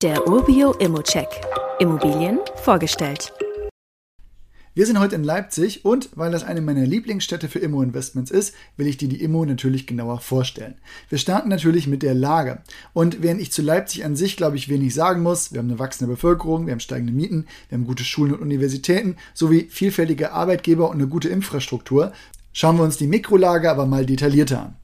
Der Urbio Immocheck. Immobilien vorgestellt. Wir sind heute in Leipzig und weil das eine meiner Lieblingsstädte für Immo-Investments ist, will ich dir die Immo natürlich genauer vorstellen. Wir starten natürlich mit der Lage. Und während ich zu Leipzig an sich, glaube ich, wenig sagen muss, wir haben eine wachsende Bevölkerung, wir haben steigende Mieten, wir haben gute Schulen und Universitäten sowie vielfältige Arbeitgeber und eine gute Infrastruktur, schauen wir uns die Mikrolage aber mal detaillierter an.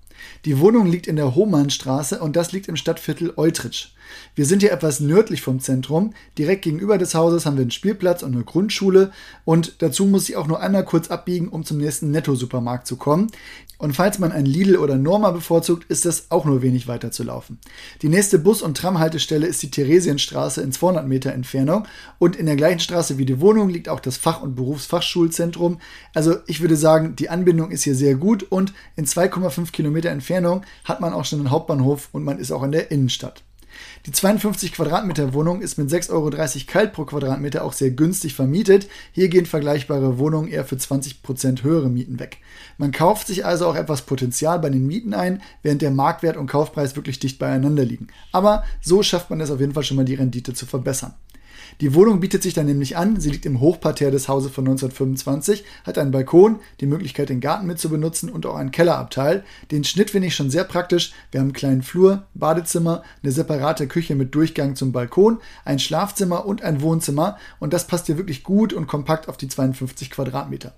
Die Wohnung liegt in der Homannstraße und das liegt im Stadtviertel Eutrich. Wir sind hier etwas nördlich vom Zentrum. Direkt gegenüber des Hauses haben wir einen Spielplatz und eine Grundschule und dazu muss ich auch nur einmal kurz abbiegen, um zum nächsten Netto-Supermarkt zu kommen. Und falls man ein Lidl oder Norma bevorzugt, ist das auch nur wenig weiter zu laufen. Die nächste Bus- und Tramhaltestelle ist die Theresienstraße in 200 Meter Entfernung und in der gleichen Straße wie die Wohnung liegt auch das Fach- und Berufsfachschulzentrum. Also ich würde sagen, die Anbindung ist hier sehr gut und in 2,5 Kilometer Entfernung hat man auch schon einen Hauptbahnhof und man ist auch in der Innenstadt. Die 52 Quadratmeter Wohnung ist mit 6,30 Euro kalt pro Quadratmeter auch sehr günstig vermietet. Hier gehen vergleichbare Wohnungen eher für 20% höhere Mieten weg. Man kauft sich also auch etwas Potenzial bei den Mieten ein, während der Marktwert und Kaufpreis wirklich dicht beieinander liegen. Aber so schafft man es auf jeden Fall schon mal die Rendite zu verbessern. Die Wohnung bietet sich dann nämlich an. Sie liegt im Hochparterre des Hauses von 1925, hat einen Balkon, die Möglichkeit, den Garten mit zu benutzen und auch einen Kellerabteil. Den Schnitt finde ich schon sehr praktisch. Wir haben einen kleinen Flur, Badezimmer, eine separate Küche mit Durchgang zum Balkon, ein Schlafzimmer und ein Wohnzimmer. Und das passt hier wirklich gut und kompakt auf die 52 Quadratmeter.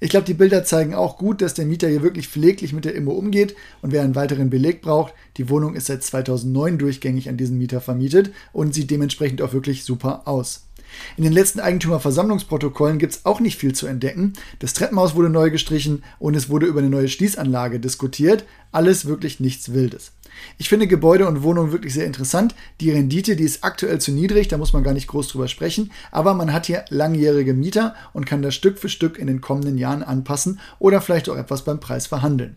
Ich glaube, die Bilder zeigen auch gut, dass der Mieter hier wirklich pfleglich mit der Immo umgeht und wer einen weiteren Beleg braucht, die Wohnung ist seit 2009 durchgängig an diesen Mieter vermietet und sieht dementsprechend auch wirklich super aus. In den letzten Eigentümerversammlungsprotokollen gibt es auch nicht viel zu entdecken. Das Treppenhaus wurde neu gestrichen und es wurde über eine neue Schließanlage diskutiert. Alles wirklich nichts Wildes. Ich finde Gebäude und Wohnungen wirklich sehr interessant. Die Rendite, die ist aktuell zu niedrig, da muss man gar nicht groß drüber sprechen, aber man hat hier langjährige Mieter und kann das Stück für Stück in den kommenden Jahren anpassen oder vielleicht auch etwas beim Preis verhandeln.